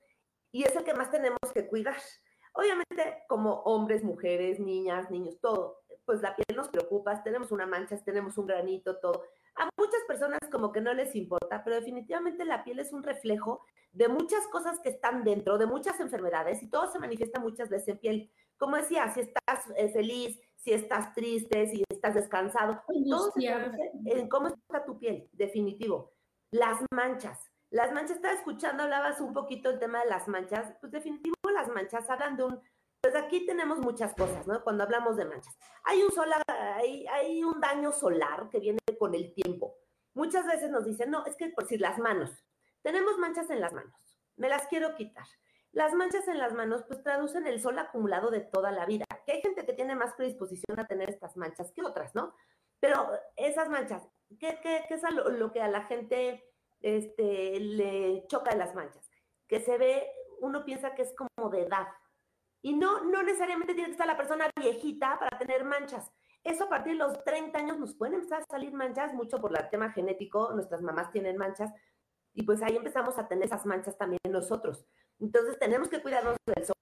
Y es el que más tenemos que cuidar. Obviamente, como hombres, mujeres, niñas, niños, todo, pues la piel nos preocupa, tenemos una mancha, tenemos un granito, todo. A muchas personas como que no les importa, pero definitivamente la piel es un reflejo de muchas cosas que están dentro, de muchas enfermedades y todo se manifiesta muchas veces en piel como decía, si estás eh, feliz, si estás triste, si estás descansado, todo se en cómo está tu piel, definitivo. Las manchas. Las manchas, estaba escuchando, hablabas un poquito el tema de las manchas, pues definitivo las manchas hablan de un, pues aquí tenemos muchas cosas, ¿no? Cuando hablamos de manchas. Hay un, solar, hay, hay un daño solar que viene con el tiempo. Muchas veces nos dicen, no, es que por si las manos, tenemos manchas en las manos, me las quiero quitar. Las manchas en las manos pues traducen el sol acumulado de toda la vida, que hay gente que tiene más predisposición a tener estas manchas que otras, ¿no? Pero esas manchas, ¿qué, es lo, que a la gente este, le choca de las manchas? Que se ve, uno piensa que es como de edad. Y no, no necesariamente tiene que estar la persona viejita para tener manchas. Eso a partir de los 30 años nos pueden empezar a salir manchas, mucho por el tema genético, nuestras mamás tienen manchas, y pues ahí empezamos a tener esas manchas también nosotros. Entonces tenemos que cuidarnos del sol.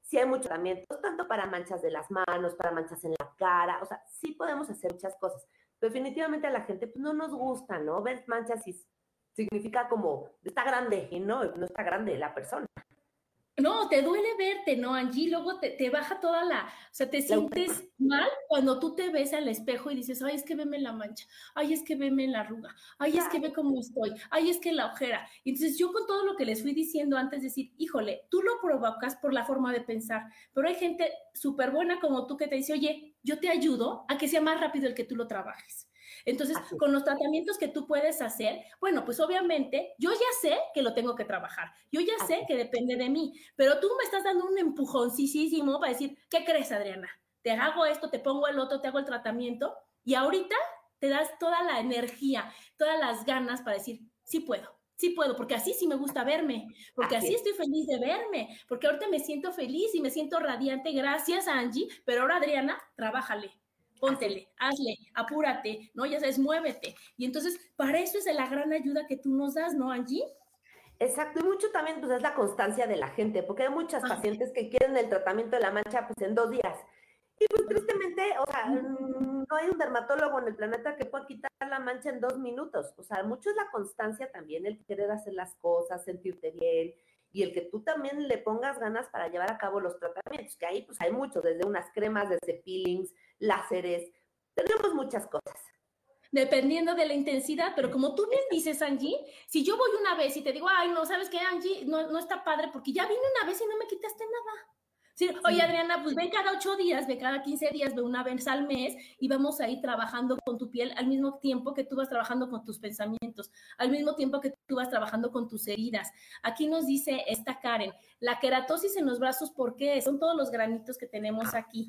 Si hay muchos tratamientos, tanto para manchas de las manos, para manchas en la cara, o sea, sí podemos hacer muchas cosas. definitivamente a la gente pues, no nos gusta, ¿no? Ver manchas y significa como, está grande, y no, no está grande la persona.
No, te duele verte, ¿no, Angie? Luego te, te baja toda la, o sea, te sientes mal cuando tú te ves al espejo y dices, ay, es que veme la mancha, ay, es que veme la arruga, ay, es que ve cómo estoy, ay, es que la ojera. entonces yo con todo lo que les fui diciendo antes, decir, híjole, tú lo provocas por la forma de pensar, pero hay gente súper buena como tú que te dice, oye, yo te ayudo a que sea más rápido el que tú lo trabajes. Entonces, con los tratamientos que tú puedes hacer, bueno, pues obviamente yo ya sé que lo tengo que trabajar, yo ya sé que depende de mí, pero tú me estás dando un empujoncísimo para decir, ¿qué crees, Adriana? Te hago esto, te pongo el otro, te hago el tratamiento y ahorita te das toda la energía, todas las ganas para decir, sí puedo, sí puedo, porque así sí me gusta verme, porque así, estoy feliz de verme, porque ahorita me siento feliz y me siento radiante, gracias Angie, pero ahora Adriana, trabájale, póntele, hazle, apúrate, ¿no? Ya sabes, muévete. Y entonces, para eso es la gran ayuda que tú nos das, ¿no, Angie?
Exacto, y mucho también pues, es la constancia de la gente, porque hay muchas pacientes que quieren el tratamiento de la mancha pues en dos días. Y pues tristemente, o sea, no hay un dermatólogo en el planeta que pueda quitar la mancha en dos minutos. O sea, mucho es la constancia también, el querer hacer las cosas, sentirte bien, y el que tú también le pongas ganas para llevar a cabo los tratamientos, que ahí pues hay muchos, desde unas cremas, desde peelings, láseres, tenemos muchas cosas.
Dependiendo de la intensidad, pero como tú bien dices, Angie, si yo voy una vez y te digo, ay, no, ¿sabes qué, Angie? No, no está padre porque ya vine una vez y no me quitaste nada. Sí, oye, Adriana, pues ven cada ocho días, ve cada quince días, ve una vez al mes y vamos a ir trabajando con tu piel al mismo tiempo que tú vas trabajando con tus pensamientos, al mismo tiempo que tú vas trabajando con tus heridas. Aquí nos dice esta Karen, la queratosis en los brazos, ¿por qué? Son todos los granitos que tenemos aquí.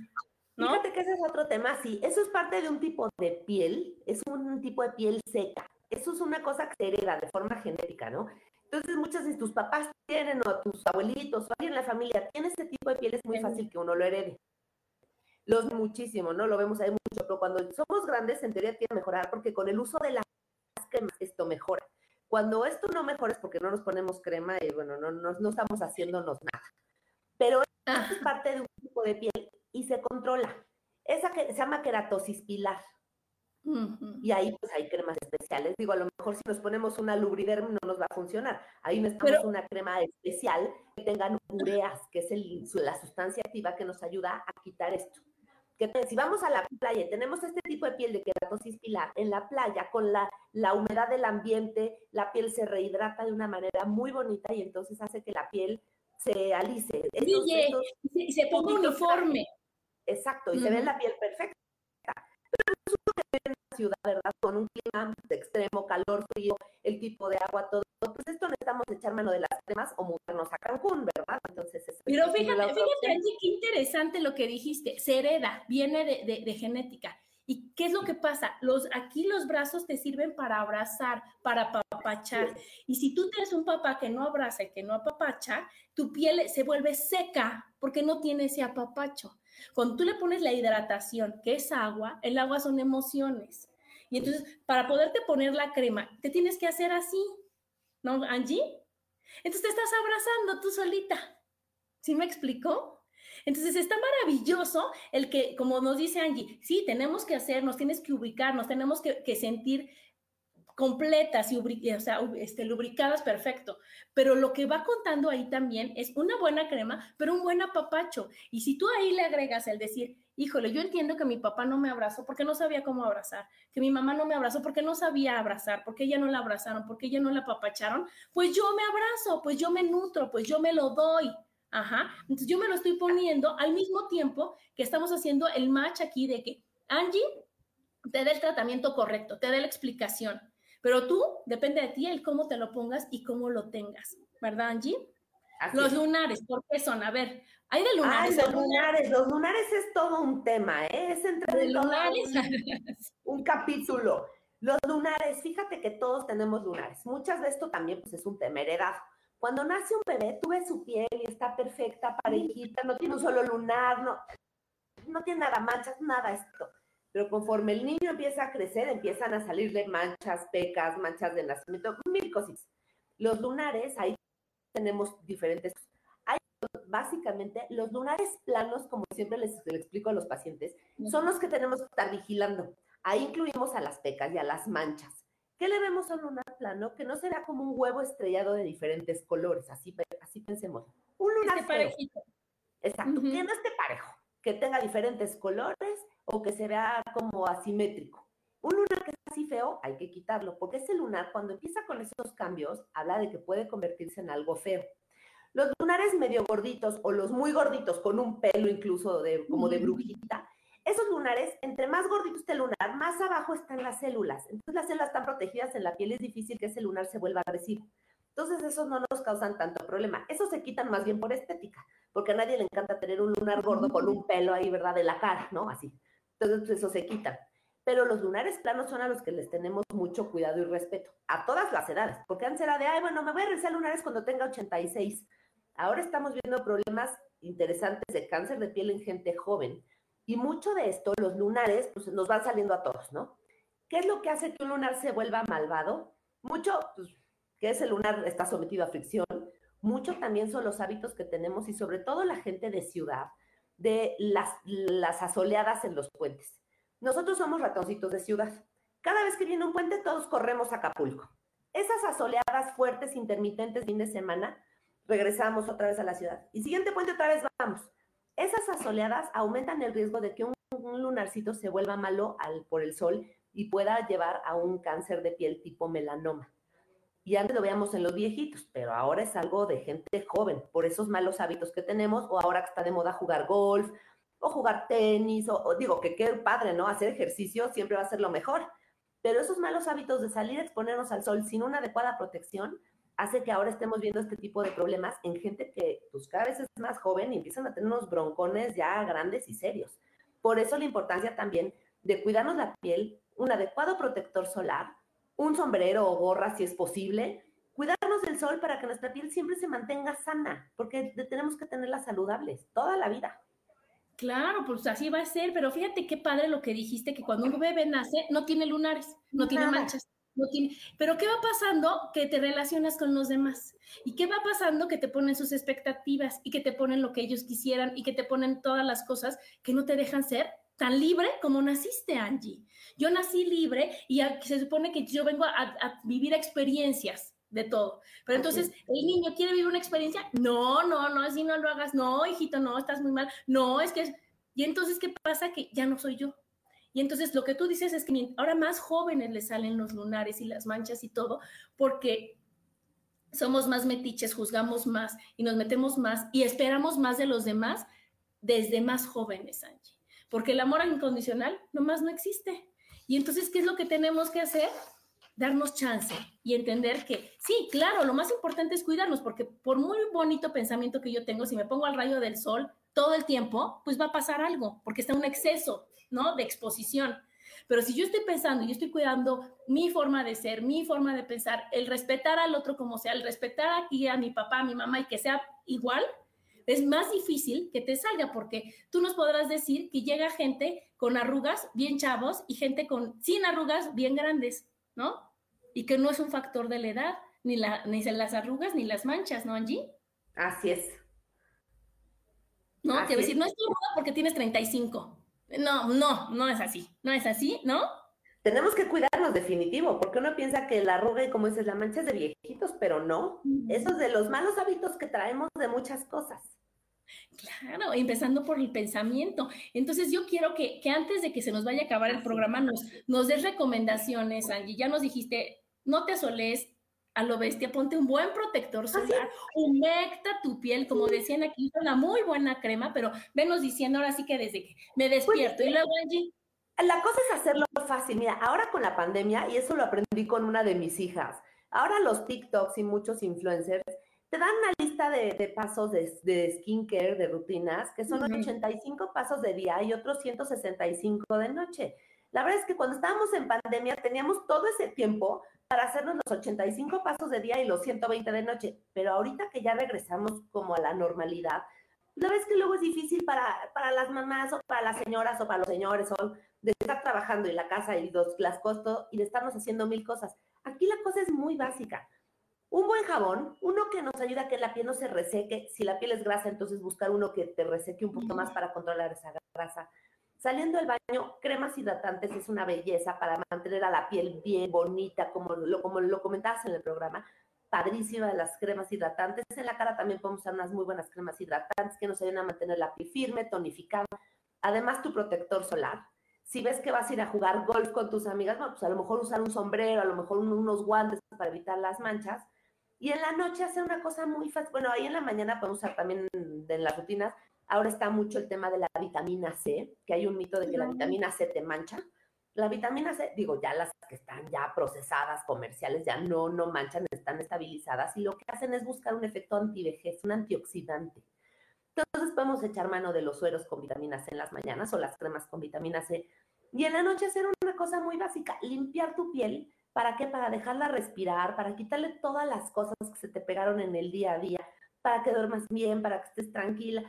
Fíjate que ese es otro tema, sí. Eso es parte de un tipo de piel, es un tipo de piel seca. Eso es una cosa que se hereda de forma genética, ¿no? Entonces, muchas de tus papás tienen, o tus abuelitos, o alguien en la familia tiene ese tipo de piel, es muy fácil que uno lo herede. Los muchísimo, ¿no? Lo vemos ahí mucho, pero cuando somos grandes, en teoría tiene que mejorar, porque con el uso de las cremas esto mejora. Cuando esto no mejora es porque no nos ponemos crema y, bueno, no, no, no estamos haciéndonos nada. Pero Es parte de un tipo de piel y se controla. Esa que se llama queratosis pilar. Y ahí pues hay cremas especiales. Digo, a lo mejor si nos ponemos una lubriderm no nos va a funcionar. Ahí necesitamos una crema especial que tenga ureas, que es el, la sustancia activa que nos ayuda a quitar esto. Que si vamos a la playa y tenemos este tipo de piel de queratosis pilar, en la playa con la, la humedad del ambiente, la piel se rehidrata de una manera muy bonita y entonces hace que la piel se alice.
y se ponga uniforme.
Exacto, y se ve la piel perfecta. Pero resulta que en la ciudad, ¿verdad? Con un clima de extremo, calor, frío, el tipo de agua, todo, pues esto necesitamos echar mano de las cremas o mudarnos a Cancún, ¿verdad?
Entonces, Pero fíjate, fíjate, Angie, qué interesante lo que dijiste. Se hereda, viene de, de genética. ¿Y qué es lo que pasa? Los, aquí los brazos te sirven para abrazar, para apapachar. Y si tú tienes un papá que no abraza y que no apapacha, tu piel se vuelve seca porque no tiene ese apapacho. Cuando tú le pones la hidratación, que es agua, el agua son emociones. Y entonces, para poderte poner la crema, te tienes que hacer así, ¿no, Angie? Entonces te estás abrazando tú solita. ¿Sí me explicó? Entonces está maravilloso el que, como nos dice Angie, sí, tenemos que hacer, nos tienes que ubicar, nos tenemos que, sentir completas y este, lubricadas, perfecto. Pero lo que va contando ahí también es una buena crema, pero un buen apapacho. Y si tú ahí le agregas el decir, híjole, yo entiendo que mi papá no me abrazó porque no sabía cómo abrazar, que mi mamá no me abrazó porque no sabía abrazar, porque ella no la abrazaron, porque ella no la apapacharon, pues yo me abrazo, pues yo me nutro, pues yo me lo doy. Ajá. Entonces yo me lo estoy poniendo al mismo tiempo que estamos haciendo el match aquí de que Angie te dé el tratamiento correcto, te dé la explicación. Pero tú, depende de ti el cómo te lo pongas y cómo lo tengas. ¿Verdad, Angie? los lunares, ¿por qué son? A ver, hay de lunares.
los lunares, los lunares es todo un tema, ¿eh? Es entre lunares. Un, capítulo. Los lunares, fíjate que todos tenemos lunares. Muchas de esto también pues, es un tema heredado. Cuando nace un bebé, tú ves su piel y está perfecta, parejita, no tiene un solo lunar, no, no tiene nada, manchas, nada esto. Pero conforme el niño empieza a crecer, empiezan a salirle manchas, pecas, manchas de nacimiento, mil cositas. Los lunares, ahí tenemos diferentes. Hay básicamente los lunares planos, como siempre les, les explico a los pacientes, son los que tenemos que estar vigilando. Ahí incluimos a las pecas y a las manchas. ¿Qué le vemos a un lunar plano? Que no se vea como un huevo estrellado de diferentes colores, así, así pensemos. Un lunar parejito. Exacto, que no esté parejo, que tenga diferentes colores o que se vea como asimétrico. Un lunar que es así feo, hay que quitarlo, porque ese lunar, cuando empieza con esos cambios, habla de que puede convertirse en algo feo. Los lunares medio gorditos o los muy gorditos, con un pelo incluso de, como de brujita, esos lunares, entre más gordito esté el lunar, más abajo están las células. Entonces las células están protegidas en la piel, es difícil que ese lunar se vuelva agresivo. Entonces esos no nos causan tanto problema. Esos se quitan más bien por estética, porque a nadie le encanta tener un lunar gordo con un pelo ahí, ¿verdad? De la cara, ¿no? Así. Entonces pues, eso se quitan. Pero los lunares planos son a los que les tenemos mucho cuidado y respeto, a todas las edades, porque antes era de, ay, bueno, me voy a realizar lunares cuando tenga 86. Ahora estamos viendo problemas interesantes de cáncer de piel en gente joven, y mucho de esto, los lunares, pues nos van saliendo a todos, ¿no? ¿Qué es lo que hace que un lunar se vuelva malvado? Mucho, pues, que ese lunar está sometido a fricción. Mucho también son los hábitos que tenemos y sobre todo la gente de ciudad, de las, las asoleadas en los puentes. Nosotros somos ratoncitos de ciudad. Cada vez que viene un puente, todos corremos a Acapulco. Esas asoleadas fuertes, intermitentes, fin de semana, regresamos otra vez a la ciudad. Y siguiente puente, otra vez vamos. Esas asoleadas aumentan el riesgo de que un, lunarcito se vuelva malo al, por el sol y pueda llevar a un cáncer de piel tipo melanoma. Y antes lo veíamos en los viejitos, pero ahora es algo de gente joven, por esos malos hábitos que tenemos, o ahora que está de moda jugar golf, o jugar tenis, o, digo que qué padre, ¿no? Hacer ejercicio siempre va a ser lo mejor. Pero esos malos hábitos de salir a exponernos al sol sin una adecuada protección hace que ahora estemos viendo este tipo de problemas en gente que pues cada vez es más joven y empiezan a tener unos broncones ya grandes y serios. Por eso la importancia también de cuidarnos la piel, un adecuado protector solar, un sombrero o gorra si es posible, cuidarnos del sol para que nuestra piel siempre se mantenga sana, porque tenemos que tenerla saludables toda la vida.
Claro, pues así va a ser, pero fíjate qué padre lo que dijiste, que cuando un bebé nace no tiene lunares, no tiene manchas no tiene, pero ¿qué va pasando? Que te relacionas con los demás. ¿Y qué va pasando? Que te ponen sus expectativas y que te ponen lo que ellos quisieran y que te ponen todas las cosas que no te dejan ser tan libre como naciste, Angie. Yo nací libre y se supone que yo vengo a, vivir experiencias de todo. Pero entonces, el niño quiere vivir una experiencia, no, no, no, así no lo hagas, no, hijito, no, estás muy mal, no, es que... Y entonces, ¿qué pasa? Que ya no soy yo. Y entonces lo que tú dices es que ahora más jóvenes le salen los lunares y las manchas y todo, porque somos más metiches, juzgamos más y nos metemos más y esperamos más de los demás desde más jóvenes, Angie. Porque el amor incondicional nomás no existe. Y entonces, ¿qué es lo que tenemos que hacer? Darnos chance y entender que sí, claro, lo más importante es cuidarnos, porque por muy bonito pensamiento que yo tengo, si me pongo al rayo del sol todo el tiempo, pues va a pasar algo, porque está un exceso, ¿no? De exposición. Pero si yo estoy pensando, yo estoy cuidando mi forma de ser, mi forma de pensar, el respetar al otro como sea, el respetar aquí a mi papá, a mi mamá y que sea igual, es más difícil que te salga porque tú nos podrás decir que llega gente con arrugas bien chavos y gente con sin arrugas bien grandes, ¿no? Y que no es un factor de la edad, ni, la, ni las arrugas ni las manchas, ¿no, Angie?
Así es.
No, quiero decir, no es arruga porque tienes 35. No, no, no es así, no es así, ¿no?
Tenemos que cuidarnos, definitivo, porque uno piensa que la arruga y como dices, la mancha es de viejitos, pero no. Eso es de los malos hábitos que traemos de muchas cosas.
Claro, empezando por el pensamiento. Entonces yo quiero que, antes de que se nos vaya a acabar el programa nos, nos des recomendaciones, Angie. Ya nos dijiste, no te asoles, a lo bestia, ponte un buen protector solar, humecta tu piel, como decían aquí, una muy buena crema, pero venos diciendo ahora sí que desde que me pues, despierto. y luego, Angie.
La cosa es hacerlo fácil. Mira, ahora con la pandemia, y eso lo aprendí con una de mis hijas, ahora los TikToks y muchos influencers te dan una lista de, pasos de, de, skincare, de rutinas, que son 85 pasos de día y otros 165 de noche. La verdad es que cuando estábamos en pandemia teníamos todo ese tiempo para hacernos los 85 pasos de día y los 120 de noche, pero ahorita que ya regresamos como a la normalidad, la es que luego es difícil para, para las mamás o para las señoras o para los señores o de estar trabajando en la casa y los, las costos y de estarnos haciendo mil cosas. Aquí la cosa es muy básica. Un buen jabón, uno que nos ayuda a que la piel no se reseque. Si la piel es grasa, entonces buscar uno que te reseque un poquito más para controlar esa grasa. Saliendo del baño, cremas hidratantes es una belleza para mantener a la piel bien bonita, como lo, como lo comentabas en el programa. Padrísima las cremas hidratantes. En la cara también podemos usar unas muy buenas cremas hidratantes que nos ayudan a mantener la piel firme, tonificada. Además, tu protector solar. Si ves que vas a ir a jugar golf con tus amigas, bueno, pues a lo mejor usar un sombrero, a lo mejor unos guantes para evitar las manchas. Y en la noche hacer una cosa muy fácil. Bueno, ahí en la mañana podemos usar también en las rutinas Ahora está mucho el tema de la vitamina C, que hay un mito de que la vitamina C te mancha. La vitamina C, digo, ya las que están ya procesadas, comerciales, ya no, no manchan, están estabilizadas y lo que hacen es buscar un efecto antivejez, un antioxidante. Entonces podemos echar mano de los sueros con vitamina C en las mañanas o las cremas con vitamina C. Y en la noche hacer una cosa muy básica, limpiar tu piel. ¿Para qué? Para dejarla respirar, para quitarle todas las cosas que se te pegaron en el día a día, para que duermas bien, para que estés tranquila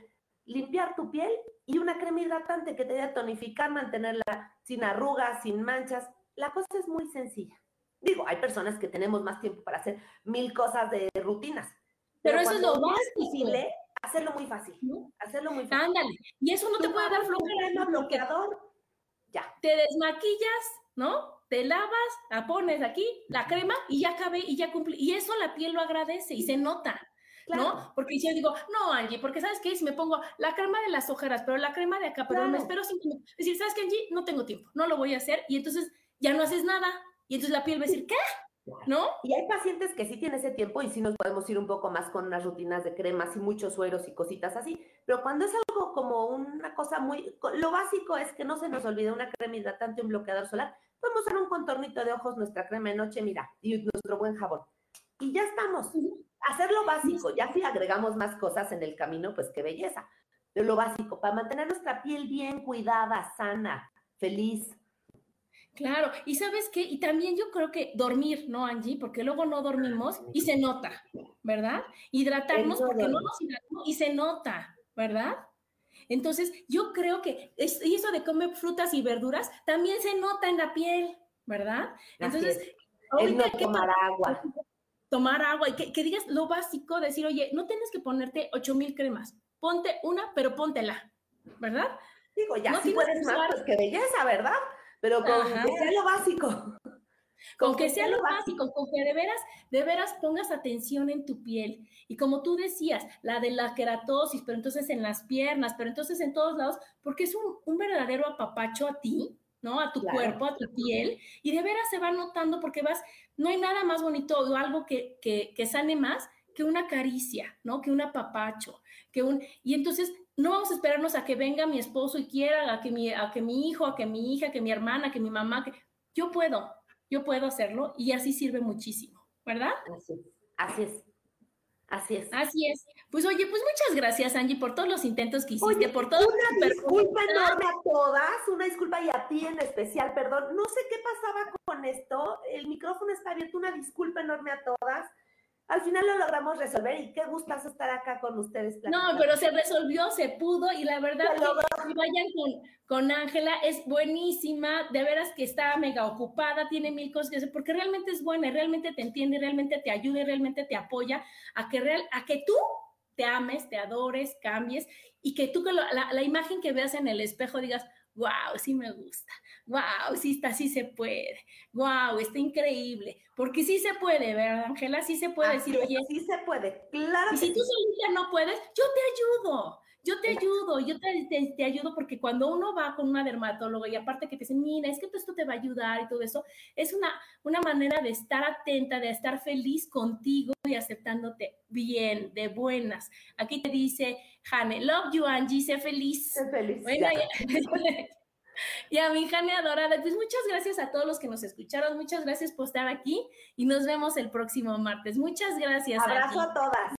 limpiar tu piel y una crema hidratante que te dé a tonificar, mantenerla sin arrugas, sin manchas. La cosa es muy sencilla. Digo, hay personas que tenemos más tiempo para hacer mil cosas de rutinas.
Pero, eso es lo más
difícil, hacerlo muy fácil. Hacerlo muy fácil.
Ándale. Y eso no te puede dar
flojera. bloqueador. Ya.
Te desmaquillas, ¿no? Te lavas, la pones aquí, la crema y ya acabé y ya cumplí. Y eso la piel lo agradece y se nota. ¿No? Porque yo digo, no, Angie, porque ¿sabes qué? Si me pongo la crema de las ojeras, pero la crema de acá, pero me espero cinco minutos. Decir, ¿sabes qué, Angie? No tengo tiempo, no lo voy a hacer. Y entonces ya no haces nada. Y entonces la piel va a decir, ¿qué? ¿No?
Y hay pacientes que sí tienen ese tiempo y sí nos podemos ir un poco más con unas rutinas de cremas y muchos sueros y cositas así. Pero cuando es algo como una cosa muy... Lo básico es que no se nos olvide una crema hidratante, un bloqueador solar. Podemos usar un contornito de ojos, nuestra crema de noche, mira, y nuestro buen jabón. Y ya estamos hacer lo básico, ya si agregamos más cosas en el camino, pues qué belleza. Pero lo básico, para mantener nuestra piel bien cuidada, sana, feliz.
Claro, y sabes qué, y también yo creo que dormir, ¿no, Angie? Porque luego no dormimos y se nota, ¿verdad? Hidratarnos porque no nos hidratamos y se nota, ¿verdad? Entonces, yo creo que eso de comer frutas y verduras también se nota en la piel, ¿verdad? Entonces,
el no tomar agua.
Tomar agua y que, digas lo básico, decir, oye, no tienes que ponerte ocho mil cremas, ponte una, pero póntela, ¿verdad?
Digo, ya si puedes más, pues qué belleza, ¿verdad? Pero con que sea lo básico.
Con, que, sea, lo básico, con que de veras, de veras pongas atención en tu piel. Y como tú decías, la de la queratosis, pero entonces en las piernas, pero entonces en todos lados, porque es un, un verdadero apapacho a ti, ¿no? A tu cuerpo, a tu piel, y de veras se va notando porque vas, no hay nada más bonito o algo que, que, que sane más que una caricia, ¿no? Que un apapacho, que un... Y entonces no vamos a esperarnos a que venga mi esposo y quiera, a que mi, a que mi hijo, a que mi hija, que mi hermana, que mi mamá, que yo puedo, yo puedo hacerlo y así sirve muchísimo, ¿verdad?
Así es, así es. Así es.
Así es. Pues oye, pues muchas gracias, Angie, por todos los intentos que hiciste, por todo.
Una disculpa enorme a todas, una disculpa y a ti en especial, perdón. No sé qué pasaba con esto. El micrófono está abierto, una disculpa enorme a todas al final lo logramos resolver y qué gustas estar acá con ustedes.
No, pero se resolvió, se pudo y la verdad que vayan con Ángela, es buenísima, de veras que está mega ocupada, tiene mil cosas que hacer, porque realmente es buena, realmente te entiende, realmente te ayuda, realmente te apoya a que, real, a que tú te ames, te adores, cambies y que tú, la, la imagen que veas en el espejo digas, wow, sí me gusta, wow, sí está, sí se puede, wow, está increíble, porque sí se puede, ¿verdad, Ángela? Sí se puede decir, oye,
sí se puede, claro.
Y si tú solita no puedes, yo te ayudo, yo te ayudo, yo te, te, ayudo porque cuando uno va con una dermatóloga y aparte que te dicen, mira, es que esto te va a ayudar y todo eso, es una, una manera de estar atenta, de estar feliz contigo y aceptándote bien, de buenas. Aquí te dice, Jane, love you, Angie, sé feliz.
Sé feliz.
Bueno, y a mi Jane adorada, pues muchas gracias a todos los que nos escucharon, muchas gracias por estar aquí y nos vemos el próximo martes. Muchas gracias.
Abrazo a todas.